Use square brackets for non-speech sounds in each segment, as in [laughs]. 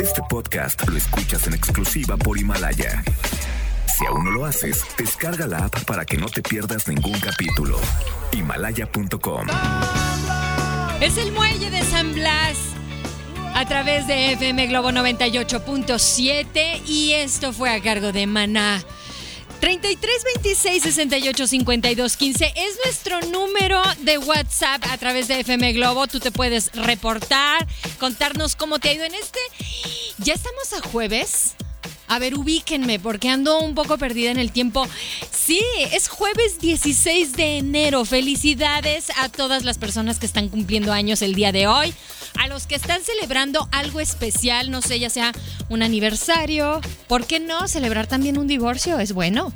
Este podcast lo escuchas en exclusiva por Himalaya. Si aún no lo haces, descarga la app para que no te pierdas ningún capítulo. Himalaya.com. Es el muelle de San Blas a través de FM Globo 98.7 y esto fue a cargo de Maná. 33 26 68 52 15 es nuestro número de WhatsApp a través de FM Globo. Tú te puedes reportar, contarnos cómo te ha ido en este. Ya estamos a jueves. A ver, ubíquenme porque ando un poco perdida en el tiempo. Sí, es jueves 16 de enero. Felicidades a todas las personas que están cumpliendo años el día de hoy. A los que están celebrando algo especial, no sé, ya sea un aniversario. ¿Por qué no celebrar también un divorcio? Es bueno.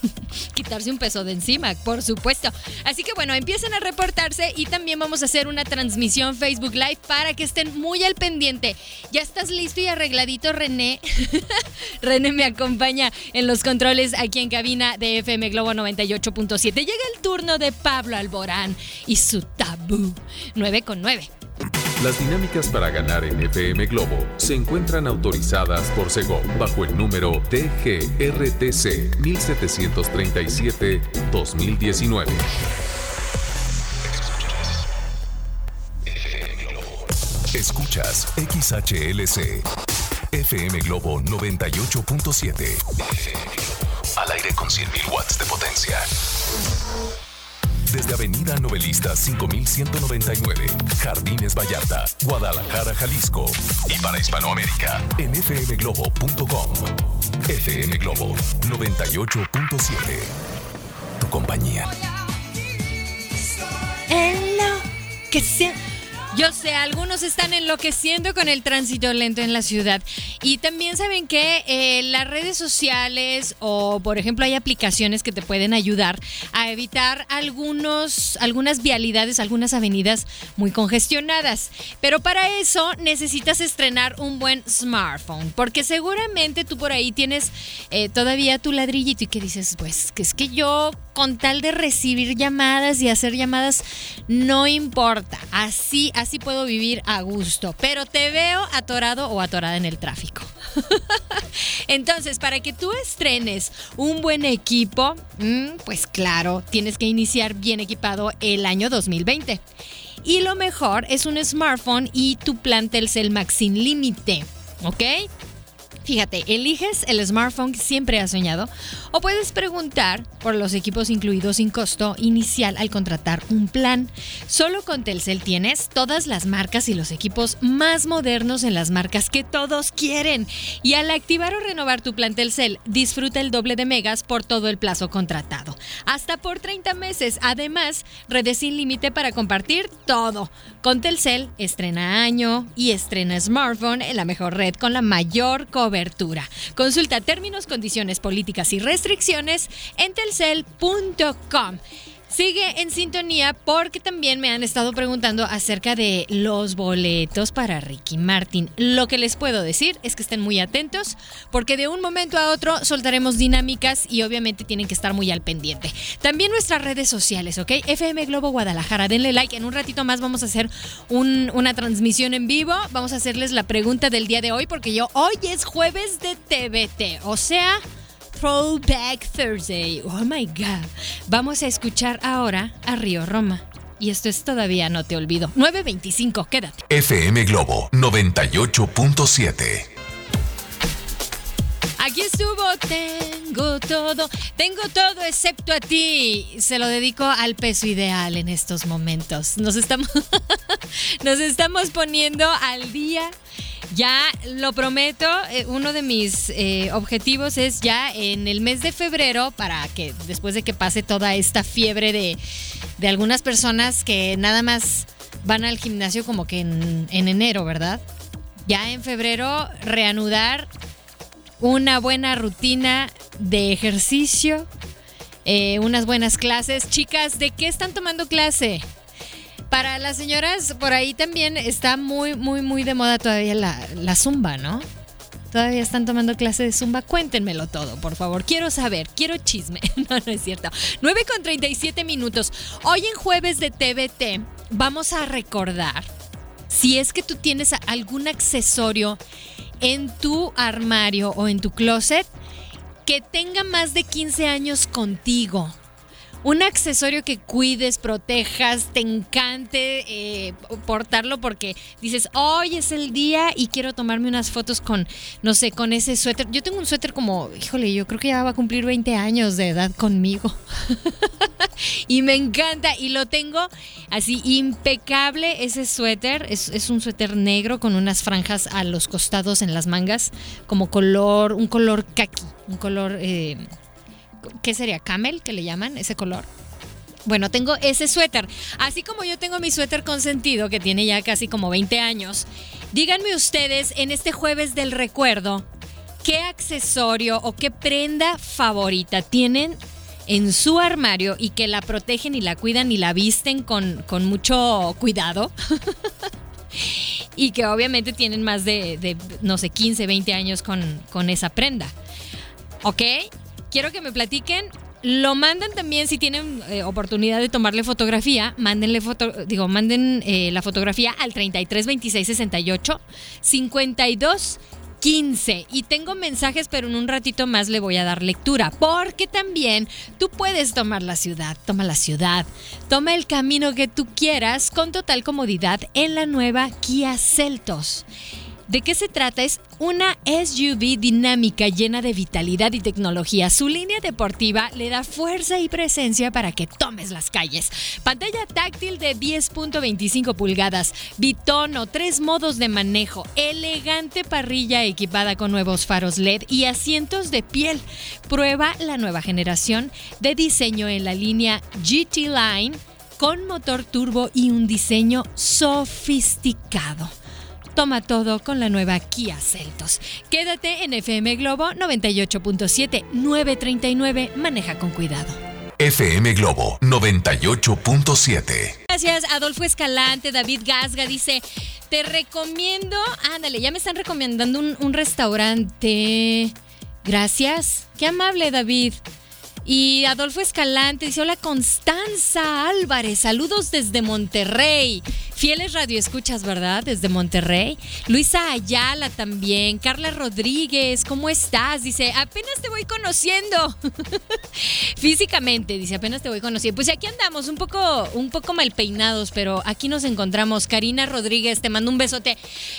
[laughs] Quitarse un peso de encima, por supuesto. Así que bueno, empiecen a reportarse y también vamos a hacer una transmisión Facebook Live para que estén muy al pendiente. Ya estás listo y arregladito, René. [laughs] René me acompaña en los controles aquí en cabina de FM Globo 98.7. Llega el turno de Pablo Alborán y su tabú 9 con 9. Las dinámicas para ganar en FM Globo se encuentran autorizadas por Segov bajo el número TGRTC 1737-2019. Escuchas XHLC. FM Globo 98.7. Al aire con 100.000 watts de potencia. Desde Avenida Novelista 5199, Jardines Vallarta, Guadalajara, Jalisco. Y para Hispanoamérica, en fmglobo.com. FM Globo 98.7. Tu compañía. Enloqueciendo. Yo sé, algunos están enloqueciendo con el tránsito lento en la ciudad. Y también saben que eh, las redes sociales o, por ejemplo, hay aplicaciones que te pueden ayudar a evitar algunos, algunas vialidades, algunas avenidas muy congestionadas. Pero para eso necesitas estrenar un buen smartphone, porque seguramente tú por ahí tienes eh, todavía tu ladrillito y que dices, pues, que es que yo con tal de recibir llamadas y hacer llamadas, no importa. Así, así puedo vivir a gusto. Pero te veo atorado o atorada en el tráfico. [laughs] Entonces, para que tú estrenes un buen equipo, mm, pues claro, tienes que iniciar bien equipado el año 2020. Y lo mejor es un smartphone y tu plan Telcel Max sin límite. ¿Ok? Fíjate, eliges el smartphone que siempre has soñado o puedes preguntar por los equipos incluidos sin costo inicial al contratar un plan. Solo con Telcel tienes todas las marcas y los equipos más modernos en las marcas que todos quieren. Y al activar o renovar tu plan Telcel, disfruta el doble de megas por todo el plazo contratado. Hasta por 30 meses. Además, redes sin límite para compartir todo. Con Telcel, estrena año y estrena smartphone en la mejor red con la mayor cobertura. Consulta términos, condiciones políticas y restricciones en telcel.com. Sigue en sintonía porque también me han estado preguntando acerca de los boletos para Ricky Martin. Lo que les puedo decir es que estén muy atentos porque de un momento a otro soltaremos dinámicas y obviamente tienen que estar muy al pendiente. También nuestras redes sociales, ¿ok? FM Globo Guadalajara, denle like. En un ratito más vamos a hacer un- una transmisión en vivo. Vamos a hacerles la pregunta del día de hoy porque yo hoy es jueves de TVT, o sea... Throwback Thursday. Oh my God. Vamos a escuchar ahora a Río Roma. Y esto es todavía no te olvido. 925, quédate. FM Globo 98.7. Aquí estuvo, tengo todo, tengo todo excepto a ti. Se lo dedico al peso ideal en estos momentos. Nos estamos, [laughs] nos estamos poniendo al día. Ya lo prometo, eh, uno de mis eh, objetivos es ya en el mes de febrero, para que después de que pase toda esta fiebre de, de algunas personas que nada más van al gimnasio como que en, en enero, ¿verdad? Ya en febrero reanudar una buena rutina de ejercicio, eh, unas buenas clases. Chicas, ¿de qué están tomando clase? Para las señoras, por ahí también está muy, muy, muy de moda todavía la, la zumba, ¿no? Todavía están tomando clase de zumba. Cuéntenmelo todo, por favor. Quiero saber, quiero chisme. [laughs] No, no es cierto. 9 con 37 minutos. Hoy en jueves de TVT vamos a recordar si es que tú tienes algún accesorio en tu armario o en tu closet que tenga más de 15 años contigo un accesorio que cuides, protejas, te encante eh, portarlo porque dices, hoy es el día y quiero tomarme unas fotos con, no sé, con ese suéter. Yo tengo un suéter como, híjole, yo creo que ya va a cumplir 20 años de edad conmigo. [laughs] y me encanta y lo tengo así impecable ese suéter. Es, un suéter negro con unas franjas a los costados en las mangas, como color, un color kaki, un color... Eh, ¿qué sería? Camel, que le llaman ese color. Bueno, tengo ese suéter. Así como yo tengo mi suéter consentido, que tiene ya casi como 20 años, díganme ustedes en este jueves del recuerdo, ¿qué accesorio o qué prenda favorita tienen en su armario y que la protegen y la cuidan y la visten con, mucho cuidado? [laughs] y que obviamente tienen más de, no sé, 15, 20 años con, con esa prenda. ¿Ok? Quiero que me platiquen. Lo mandan también si tienen eh, oportunidad de tomarle fotografía, mándenle foto, digo, manden eh, la fotografía al 33 26 68 52 15 y tengo mensajes, pero en un ratito más le voy a dar lectura, porque también tú puedes tomar la ciudad, toma la ciudad, toma el camino que tú quieras con total comodidad en la nueva Kia Celtos. ¿De qué se trata? Es una SUV dinámica llena de vitalidad y tecnología. Su línea deportiva le da fuerza y presencia para que tomes las calles. Pantalla táctil de 10.25 pulgadas, bitono, tres modos de manejo, elegante parrilla equipada con nuevos faros LED y asientos de piel. Prueba la nueva generación de diseño en la línea GT Line con motor turbo y un diseño sofisticado. Toma todo con la nueva Kia Celtos. Quédate en FM Globo 98.7 939. Maneja con cuidado. FM Globo 98.7. Gracias, Adolfo Escalante, David Gasga dice, te recomiendo, ándale, ya me están recomendando un, un restaurante. Gracias, qué amable David. Y Adolfo Escalante dice, hola Constanza Álvarez, saludos desde Monterrey. Fieles radioescuchas, ¿verdad? Desde Monterrey. Luisa Ayala también. Carla Rodríguez, ¿cómo estás? Dice, apenas te voy conociendo. [laughs] Físicamente, dice, apenas te voy conociendo. Pues aquí andamos, un poco, un poco mal peinados, pero aquí nos encontramos. Karina Rodríguez, te mando un besote.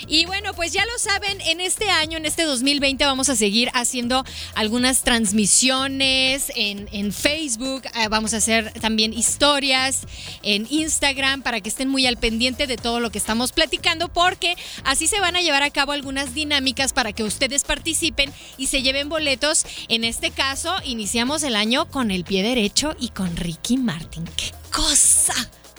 Y bueno, pues ya lo saben, en este año, en este 2020, vamos a seguir haciendo algunas transmisiones en, en Facebook. Eh, vamos a hacer también historias en Instagram para que estén muy al pendiente de todo lo que estamos platicando porque así se van a llevar a cabo algunas dinámicas para que ustedes participen y se lleven boletos. En este caso, iniciamos el año con el pie derecho y con Ricky Martin. ¡Qué cosa!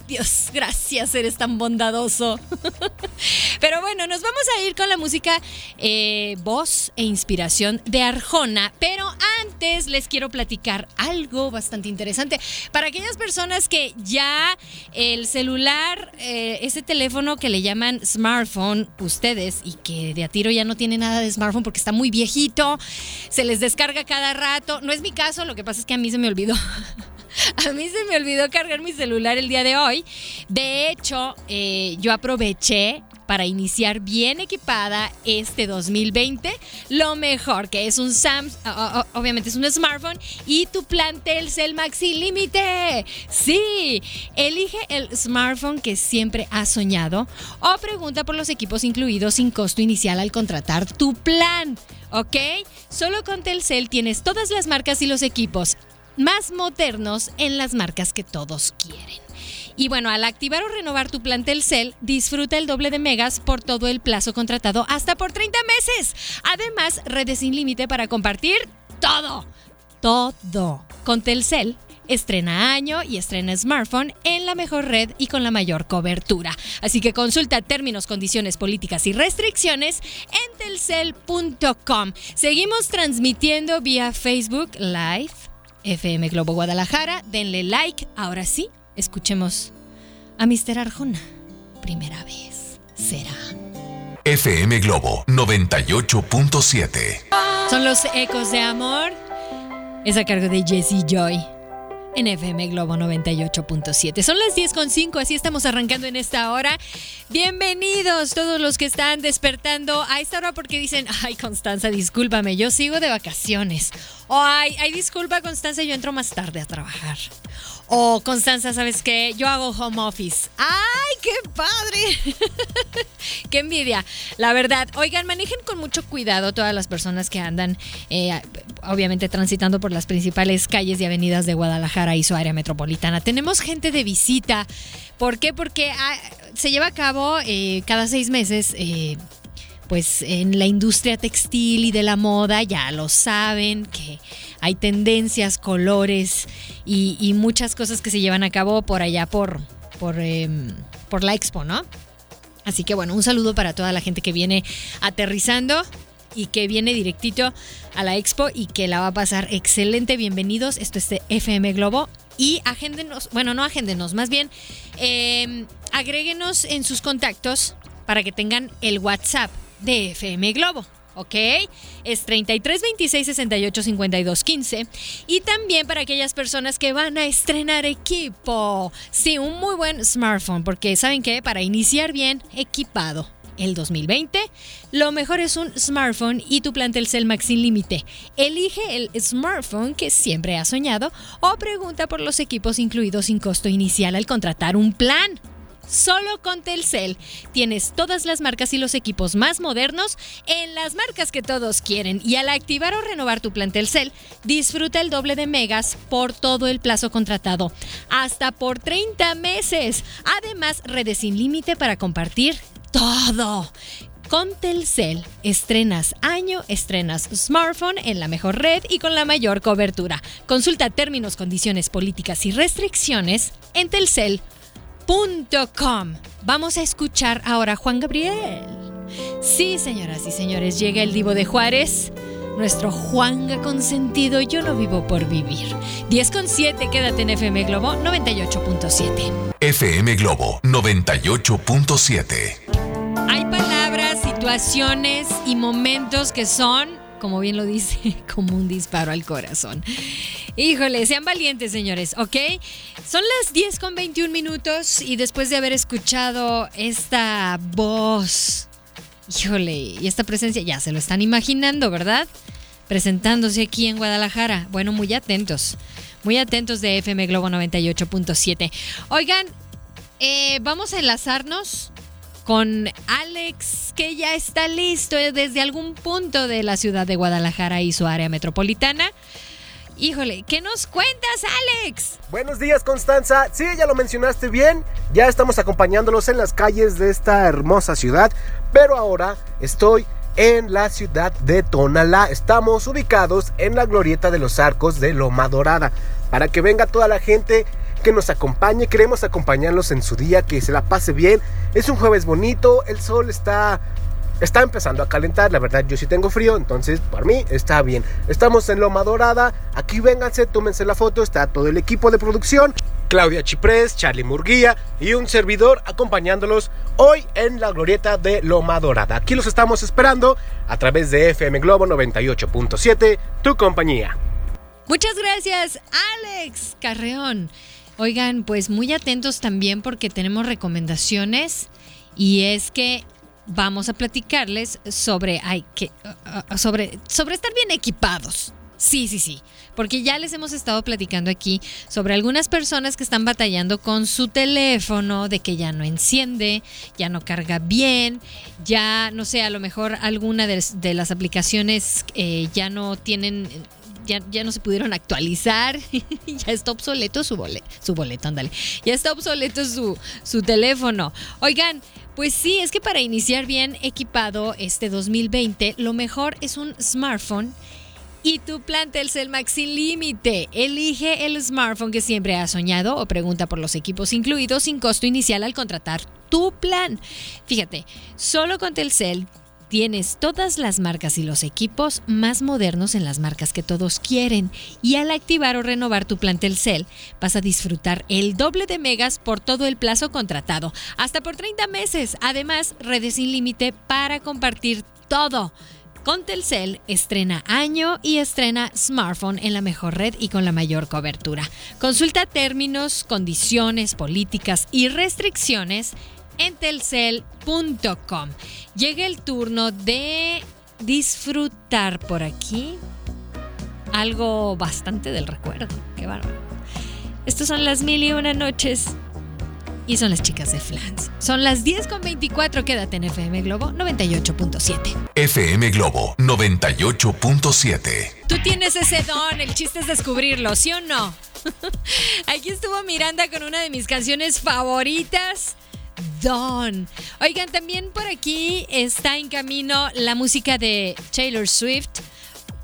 Dios, gracias, eres tan bondadoso. [laughs] Pero bueno, nos vamos a ir con la música eh, voz e inspiración de Arjona. Pero antes les quiero platicar algo bastante interesante. Para aquellas personas que ya el celular, eh, ese teléfono que le llaman smartphone, ustedes, y que de a tiro ya no tiene nada de smartphone porque está muy viejito, se les descarga cada rato. No es mi caso, lo que pasa es que a mí se me olvidó. [laughs] A mí se me olvidó cargar mi celular el día de hoy. De hecho, eh, yo aproveché para iniciar bien equipada este 2020. Lo mejor que es un Samsung, obviamente es un smartphone y tu plan Telcel Maxi Límite. Sí, elige el smartphone que siempre has soñado o pregunta por los equipos incluidos sin costo inicial al contratar tu plan. ¿Ok? Solo con Telcel tienes todas las marcas y los equipos más modernos en las marcas que todos quieren. Y bueno, al activar o renovar tu plan Telcel, disfruta el doble de megas por todo el plazo contratado hasta por 30 meses. Además, redes sin límite para compartir todo. Todo. Con Telcel estrena año y estrena smartphone en la mejor red y con la mayor cobertura. Así que consulta términos, condiciones, políticas y restricciones en telcel.com. Seguimos transmitiendo vía Facebook Live FM Globo Guadalajara. Denle like. Ahora sí, escuchemos a Mr. Arjona. Primera vez será. FM Globo 98.7. Son los ecos de amor. Es a cargo de Jesse Joy. en FM Globo 98.7. Son las 10.5, así estamos arrancando en esta hora. Bienvenidos todos los que están despertando a esta hora porque dicen, ay Constanza, discúlpame, yo sigo de vacaciones. O ay, ay, disculpa Constanza, yo entro más tarde a trabajar. O Constanza, ¿sabes qué? Yo hago home office. ¡Ay, qué padre! [laughs] ¡Qué envidia! La verdad, oigan, manejen con mucho cuidado todas las personas que andan, eh, obviamente, transitando por las principales calles y avenidas de Guadalajara y su área metropolitana. Tenemos gente de visita. ¿Por qué? Porque ah, se lleva a cabo eh, cada seis meses. Eh, pues en la industria textil y de la moda ya lo saben, que hay tendencias, colores y, muchas cosas que se llevan a cabo por allá por, em, por la expo, ¿no? Así que bueno, un saludo para toda la gente que viene aterrizando y que viene directito a la expo y que la va a pasar excelente. Bienvenidos, esto es de FM Globo. Y agéndenos, bueno, no agéndenos, más bien eh, agréguenos en sus contactos para que tengan el WhatsApp de FM Globo. ¿Ok? Es 33 26 68 52 15. Y también para aquellas personas que van a estrenar equipo. Sí, un muy buen smartphone, porque ¿saben qué? Para iniciar bien equipado. El 2020, lo mejor es un smartphone y tu plan Telcel Max sin límite. Elige el smartphone que siempre has soñado o pregunta por los equipos incluidos sin costo inicial al contratar un plan. Solo con Telcel tienes todas las marcas y los equipos más modernos en las marcas que todos quieren. Y al activar o renovar tu plan Telcel, disfruta el doble de megas por todo el plazo contratado, hasta por 30 meses. Además, redes sin límite para compartir todo. Con Telcel estrenas año, estrenas smartphone en la mejor red y con la mayor cobertura. Consulta términos, condiciones, políticas y restricciones en telcel.com Vamos a escuchar ahora a Juan Gabriel. Sí, señoras y señores, llega el Divo de Juárez. Nuestro Juanga consentido, yo no vivo por vivir. 10 con 7, quédate en FM Globo 98.7. FM Globo 98.7. Hay palabras, situaciones y momentos que son como bien lo dice, [laughs] como un disparo al corazón. Híjole, sean valientes, señores, ¿ok? Son las 10 con 21 minutos y después de haber escuchado esta voz, híjole, y esta presencia, ya se lo están imaginando, ¿verdad? Presentándose aquí en Guadalajara. Bueno, muy atentos, muy atentos de FM Globo 98.7. Oigan, eh, vamos a enlazarnos con Alex, que ya está listo desde algún punto de la ciudad de Guadalajara y su área metropolitana. Híjole, ¿qué nos cuentas, Alex? Buenos días, Constanza. Sí, ya lo mencionaste bien. Ya estamos acompañándolos en las calles de esta hermosa ciudad. Pero ahora estoy en la ciudad de Tonalá. Estamos ubicados en la glorieta de los arcos de Loma Dorada. Para que venga toda la gente que nos acompañe. Queremos acompañarlos en su día, que se la pase bien. Es un jueves bonito, el sol está está empezando a calentar, la verdad yo sí tengo frío, entonces por mí está bien. Estamos en Loma Dorada, aquí vénganse, tómense la foto, está todo el equipo de producción, Claudia Chiprés, Charlie Murguía y un servidor acompañándolos hoy en la glorieta de Loma Dorada. Aquí los estamos esperando a través de FM Globo 98.7, tu compañía. Muchas gracias, Alex Carreón. Oigan, pues muy atentos también porque tenemos recomendaciones y es que vamos a platicarles sobre, ay, que, uh, uh, sobre, sobre estar bien equipados. Sí, sí, sí. Porque ya les hemos estado platicando aquí sobre algunas personas que están batallando con su teléfono, de que ya no enciende, ya no carga bien, ya, no sé, a lo mejor alguna de, las aplicaciones eh, ya no tienen ya, no se pudieron actualizar, [laughs] ya está obsoleto su boleto, su boleto, ándale, ya está obsoleto su, su teléfono. Oigan, pues sí, es que para iniciar bien equipado este 2020, lo mejor es un smartphone y tu plan Telcel Max sin límite. Elige el smartphone que siempre has soñado o pregunta por los equipos incluidos sin costo inicial al contratar tu plan. Fíjate, solo con Telcel Tienes todas las marcas y los equipos más modernos en las marcas que todos quieren. Y al activar o renovar tu plan Telcel, vas a disfrutar el doble de megas por todo el plazo contratado, hasta por 30 meses. Además, redes sin límite para compartir todo. Con Telcel estrena año y estrena smartphone en la mejor red y con la mayor cobertura. Consulta términos, condiciones, políticas y restricciones en telcel.com. Llega el turno de disfrutar por aquí algo bastante del recuerdo. Qué bárbaro. Estas son las mil y una noches y son las chicas de Flans. Son las 10 con 24, quédate en FM Globo 98.7. FM Globo 98.7. Tú tienes ese don, el chiste es descubrirlo, ¿sí o no? [laughs] Aquí estuvo Miranda con una de mis canciones favoritas. Don. Oigan, también por aquí está en camino la música de Taylor Swift.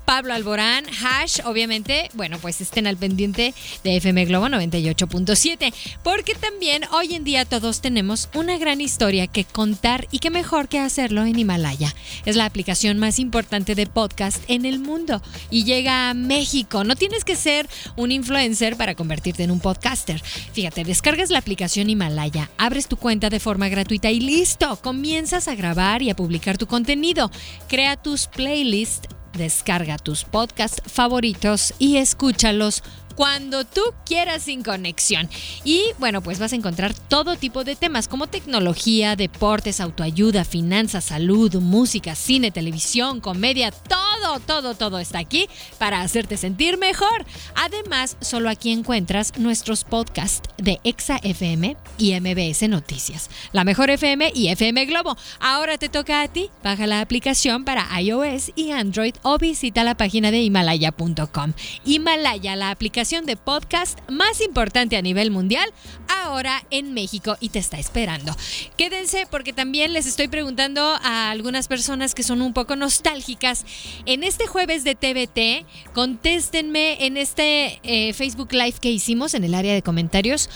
Pablo Alborán, Hash, obviamente, bueno, pues estén al pendiente de FM Globo 98.7, porque también hoy en día todos tenemos una gran historia que contar y qué mejor que hacerlo en Himalaya. Es la aplicación más importante de podcast en el mundo y llega a México. No tienes que ser un influencer para convertirte en un podcaster. Fíjate, descargas la aplicación Himalaya, abres tu cuenta de forma gratuita y listo, comienzas a grabar y a publicar tu contenido. Crea tus playlists Descarga tus podcasts favoritos y escúchalos cuando tú quieras sin conexión. Y bueno, pues vas a encontrar todo tipo de temas como tecnología, deportes, autoayuda, finanzas, salud, música, cine, televisión, comedia, todo, todo, todo está aquí para hacerte sentir mejor. Además, solo aquí encuentras nuestros podcasts de Exa FM y MBS Noticias, la mejor FM y FM Globo. Ahora te toca a ti, baja la aplicación para iOS y Android o visita la página de himalaya.com. Himalaya, la aplicación de podcast más importante a nivel mundial, ahora en México y te está esperando. Quédense porque también les estoy preguntando a algunas personas que son un poco nostálgicas. En este jueves de TVT, contéstenme en este eh, Facebook Live que hicimos en el área de comentarios.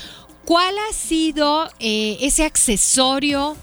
¿Cuál ha sido eh, ese accesorio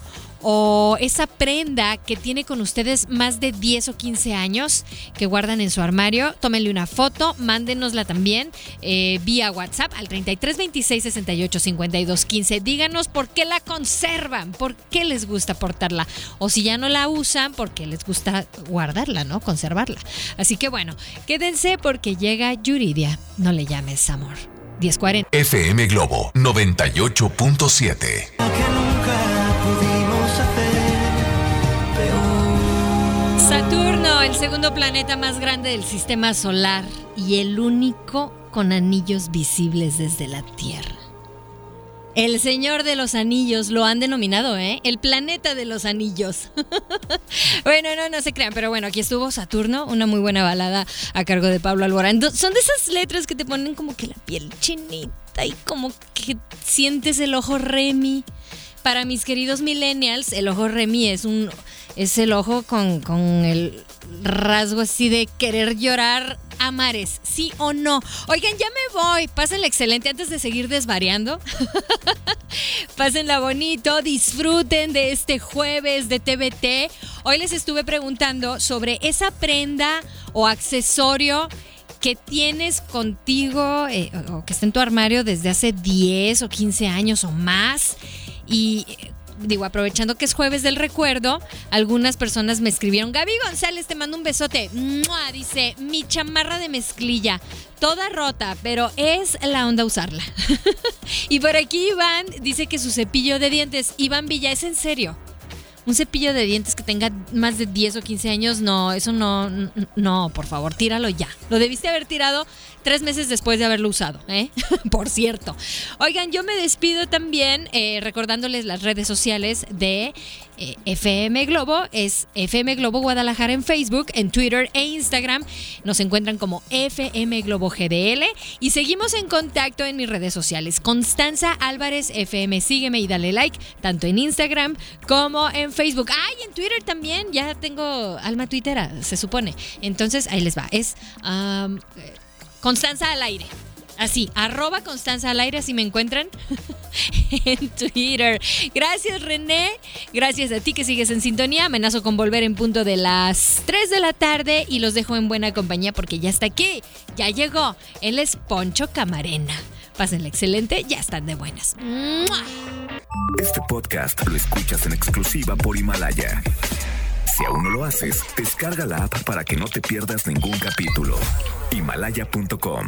o esa prenda que tiene con ustedes más de 10 o 15 años que guardan en su armario, tómenle una foto, mándenosla también eh, vía WhatsApp al 33 26 68 52 15. Díganos por qué la conservan, por qué les gusta portarla o si ya no la usan, por qué les gusta guardarla, ¿no? Conservarla. Así que bueno, quédense porque llega Yuridia, no le llames amor. 1040. FM Globo 98.7. Saturno, el segundo planeta más grande del sistema solar y el único con anillos visibles desde la Tierra. El Señor de los Anillos lo han denominado, ¿eh? El planeta de los anillos. [laughs] bueno, no, no se crean, pero bueno, aquí estuvo Saturno, una muy buena balada a cargo de Pablo Alborán. Son de esas letras que te ponen como que la piel chinita y como que sientes el ojo Remy. Para mis queridos millennials, el ojo Remy es un es el ojo con, con el rasgo así de querer llorar a mares, sí o no. Oigan, ya me voy. Pásenla excelente antes de seguir desvariando. [laughs] Pásenla bonito, disfruten de este jueves de TBT. Hoy les estuve preguntando sobre esa prenda o accesorio que tienes contigo eh, o que está en tu armario desde hace 10 o 15 años o más y digo, aprovechando que es jueves del recuerdo, algunas personas me escribieron, Gaby González, te mando un besote. Dice, mi chamarra de mezclilla, toda rota, pero es la onda usarla. [laughs] y por aquí Iván dice que su cepillo de dientes, Iván Villa, es en serio. Un cepillo de dientes que tenga más de 10 o 15 años, no, eso no, no, por favor, tíralo ya. Lo debiste haber tirado tres meses después de haberlo usado, ¿eh? [laughs] por cierto. Oigan, yo me despido también eh, recordándoles las redes sociales de eh, FM Globo. Es FM Globo Guadalajara en Facebook, en Twitter e Instagram. Nos encuentran como FM Globo GDL y seguimos en contacto en mis redes sociales. Constanza Álvarez FM, sígueme y dale like, tanto en Instagram como en Facebook. Ay, en Twitter también, ya tengo alma twittera, se supone. Entonces, ahí les va. Es... Constanza al aire. Así, arroba Constanza al aire, así me encuentran [laughs] en Twitter. Gracias René, gracias a ti que sigues en sintonía. Amenazo con volver en punto de las 3 de la tarde y los dejo en buena compañía porque ya está aquí, ya llegó. Él es Poncho Camarena. Pásenla excelente, ya están de buenas. Este podcast lo escuchas en exclusiva por Himalaya. Si aún no lo haces, descarga la app para que no te pierdas ningún capítulo. Himalaya.com